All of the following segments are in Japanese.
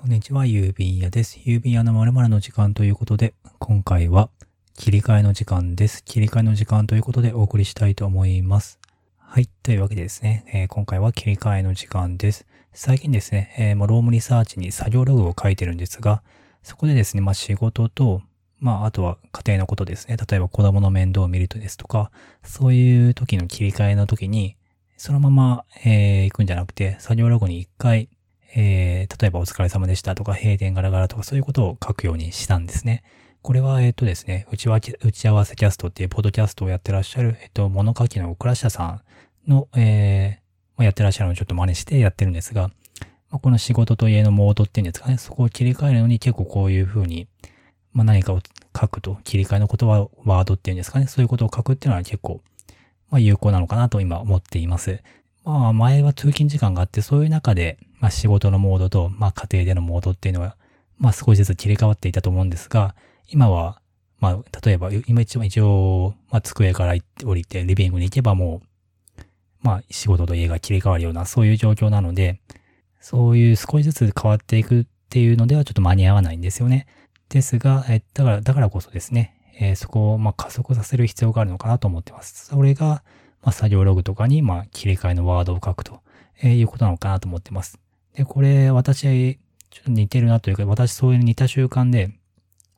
こんにちは、郵便屋です。郵便屋の〇〇の時間ということで、今回は切り替えの時間です。切り替えの時間ということでお送りしたいと思います。はい。というわけでですね、えー、今回は切り替えの時間です。最近ですね、えー、もうロームリサーチに作業ログを書いてるんですが、そこでですね、まあ仕事と、まああとは家庭のことですね。例えば子供の面倒を見るとですとか、そういう時の切り替えの時に、そのまま、えー、行くんじゃなくて、作業ログに一回、えー、例えばお疲れ様でしたとか、閉店ガラガラとかそういうことを書くようにしたんですね。これは、えっ、ー、とですね、打ち打ち合わせキャストっていうポッドキャストをやってらっしゃる、えっ、ー、と、物書きの倉下さんの、えー、やってらっしゃるのをちょっと真似してやってるんですが、まあ、この仕事と家のモードっていうんですかね、そこを切り替えるのに結構こういうふうに、まあ、何かを書くと、切り替えの言葉、ワードっていうんですかね、そういうことを書くっていうのは結構、まあ、有効なのかなと今思っています。まあ、前は通勤時間があって、そういう中で、まあ仕事のモードと、まあ家庭でのモードっていうのは、まあ少しずつ切り替わっていたと思うんですが、今は、まあ例えば、今一応、一応、まあ机から降りてリビングに行けばもう、まあ仕事と家が切り替わるような、そういう状況なので、そういう少しずつ変わっていくっていうのではちょっと間に合わないんですよね。ですが、え、だから、だからこそですね、えー、そこを、ま、加速させる必要があるのかなと思ってます。それが、まあ、作業ログとかに、まあ、切り替えのワードを書くと、えー、いうことなのかなと思ってます。で、これ、私、ちょっと似てるなというか、私そういう似た習慣で、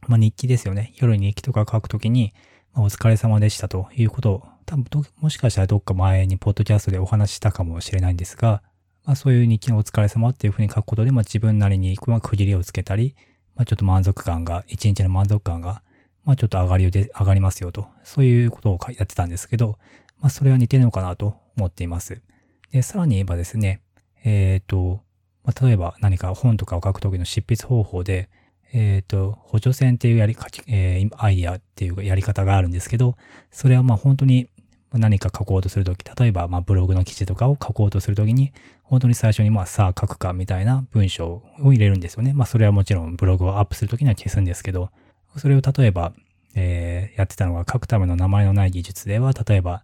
まあ、日記ですよね。夜に日記とか書くときに、まあ、お疲れ様でしたということを、多分もしかしたらどっか前にポッドキャストでお話したかもしれないんですが、まあ、そういう日記のお疲れ様っていうふうに書くことで、まあ、自分なりに、まあ、区切りをつけたり、まあ、ちょっと満足感が、一日の満足感が、まあ、ちょっと上がりで、上がりますよと、そういうことをやってたんですけど、まあ、それは似てるのかなと思っています。で、さらに言えばですね、えっ、ー、と、まあ、例えば何か本とかを書くときの執筆方法で、えっ、ー、と、補助線っていうやり、えー、アイディアっていうやり方があるんですけど、それはまあ本当に何か書こうとするとき、例えばまあブログの記事とかを書こうとするときに、本当に最初にまあさあ書くかみたいな文章を入れるんですよね。まあそれはもちろんブログをアップするときには消すんですけど、それを例えば、えー、やってたのが書くための名前のない技術では、例えば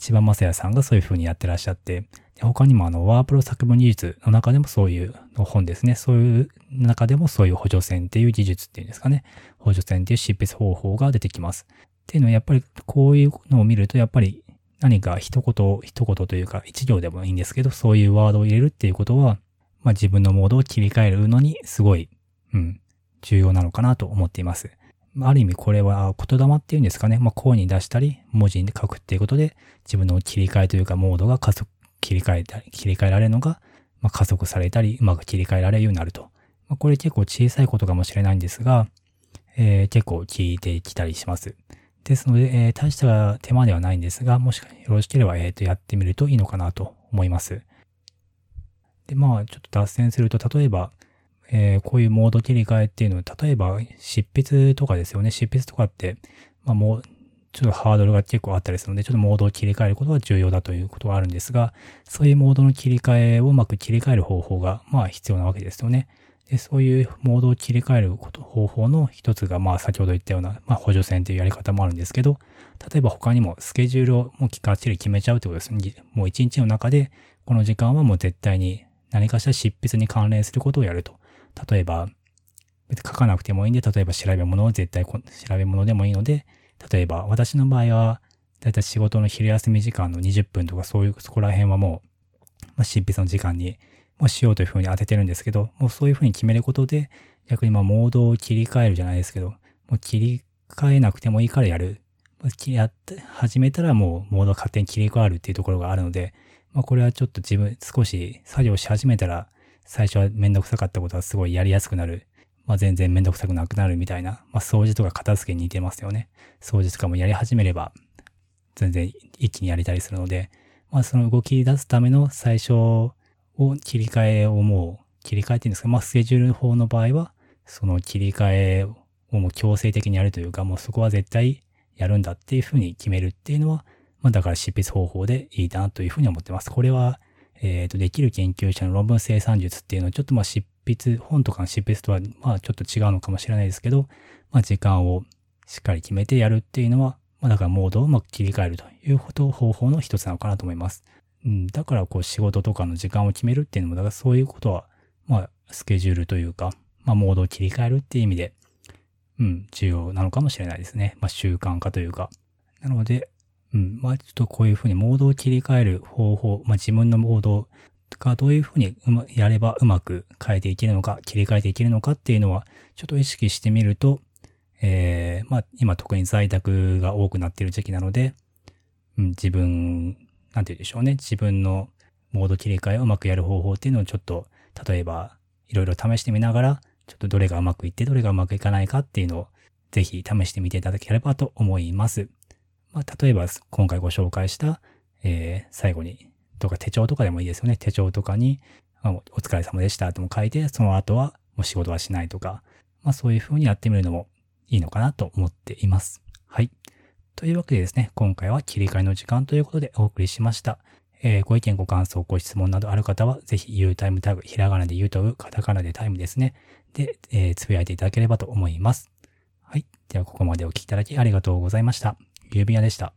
千葉正也さんがそういう風にやってらっしゃって、他にもあの、ワープロ作文技術の中でもそういうの本ですね。そういう中でもそういう補助線っていう技術っていうんですかね。補助線っていう執筆方法が出てきます。っていうのはやっぱりこういうのを見るとやっぱり何か一言、一言というか一行でもいいんですけど、そういうワードを入れるっていうことは、まあ自分のモードを切り替えるのにすごい、うん、重要なのかなと思っています。ある意味これは言霊っていうんですかね。まあ、声に出したり、文字に書くっていうことで、自分の切り替えというか、モードが加速、切り替えたり、切り替えられるのが、まあ、加速されたり、うまく切り替えられるようになると。まあ、これ結構小さいことかもしれないんですが、えー、結構聞いてきたりします。ですので、えー、大した手間ではないんですが、もしよろしければ、えっ、ー、と、やってみるといいのかなと思います。で、まあ、ちょっと脱線すると、例えば、えー、こういうモード切り替えっていうのは、例えば執筆とかですよね。執筆とかって、まあもう、ちょっとハードルが結構あったりするので、ちょっとモードを切り替えることが重要だということはあるんですが、そういうモードの切り替えをうまく切り替える方法が、まあ必要なわけですよね。で、そういうモードを切り替えること方法の一つが、まあ先ほど言ったような、まあ補助線というやり方もあるんですけど、例えば他にもスケジュールをもうきっちり決めちゃうってことですね。もう一日の中で、この時間はもう絶対に何かしら執筆に関連することをやると。例えば、別に書かなくてもいいんで、例えば調べ物を絶対調べ物でもいいので、例えば私の場合は、だいたい仕事の昼休み時間の20分とかそういう、そこら辺はもう、まあ、執筆の時間に、もしようというふうに当ててるんですけど、もうそういうふうに決めることで、逆にまあモードを切り替えるじゃないですけど、もう切り替えなくてもいいからやる。やって、始めたらもうモード勝手に切り替わるっていうところがあるので、まあこれはちょっと自分、少し作業し始めたら、最初はめんどくさかったことはすごいやりやすくなる。まあ全然めんどくさくなくなるみたいな。まあ掃除とか片付けに似てますよね。掃除とかもやり始めれば、全然一気にやりたりするので、まあその動き出すための最初を切り替えをもう、切り替えていうんですか、まあスケジュール法の場合は、その切り替えをもう強制的にやるというか、もうそこは絶対やるんだっていうふうに決めるっていうのは、まあだから執筆方法でいいなというふうに思ってます。これはえっ、ー、と、できる研究者の論文生産術っていうのは、ちょっとまあ執筆、本とかの執筆とは、まあちょっと違うのかもしれないですけど、まあ時間をしっかり決めてやるっていうのは、まあだからモードをうまく切り替えるということ方法の一つなのかなと思います。うん、だからこう仕事とかの時間を決めるっていうのも、だからそういうことは、まあ、スケジュールというか、まあ、モードを切り替えるっていう意味で、うん、重要なのかもしれないですね。まあ、習慣化というか。なので、うん、まあ、ちょっとこういうふうにモードを切り替える方法、まあ、自分のモードがどういうふうにうまやればうまく変えていけるのか、切り替えていけるのかっていうのは、ちょっと意識してみると、えー、まあ、今特に在宅が多くなっている時期なので、うん、自分、なんて言うでしょうね。自分のモード切り替えをうまくやる方法っていうのをちょっと、例えば、いろいろ試してみながら、ちょっとどれがうまくいって、どれがうまくいかないかっていうのを、ぜひ試してみていただければと思います。まあ、例えば、今回ご紹介した、えー、最後に、とか手帳とかでもいいですよね。手帳とかにあ、お疲れ様でしたとも書いて、その後はもう仕事はしないとか、まあそういう風にやってみるのもいいのかなと思っています。はい。というわけでですね、今回は切り替えの時間ということでお送りしました。えー、ご意見、ご感想、ご質問などある方は、ぜひ U タイムタグ、ひらがなで U とう、カタカナでタイムですね。で、えー、つぶやいていただければと思います。はい。では、ここまでお聞きいただきありがとうございました。ゆうびやでした。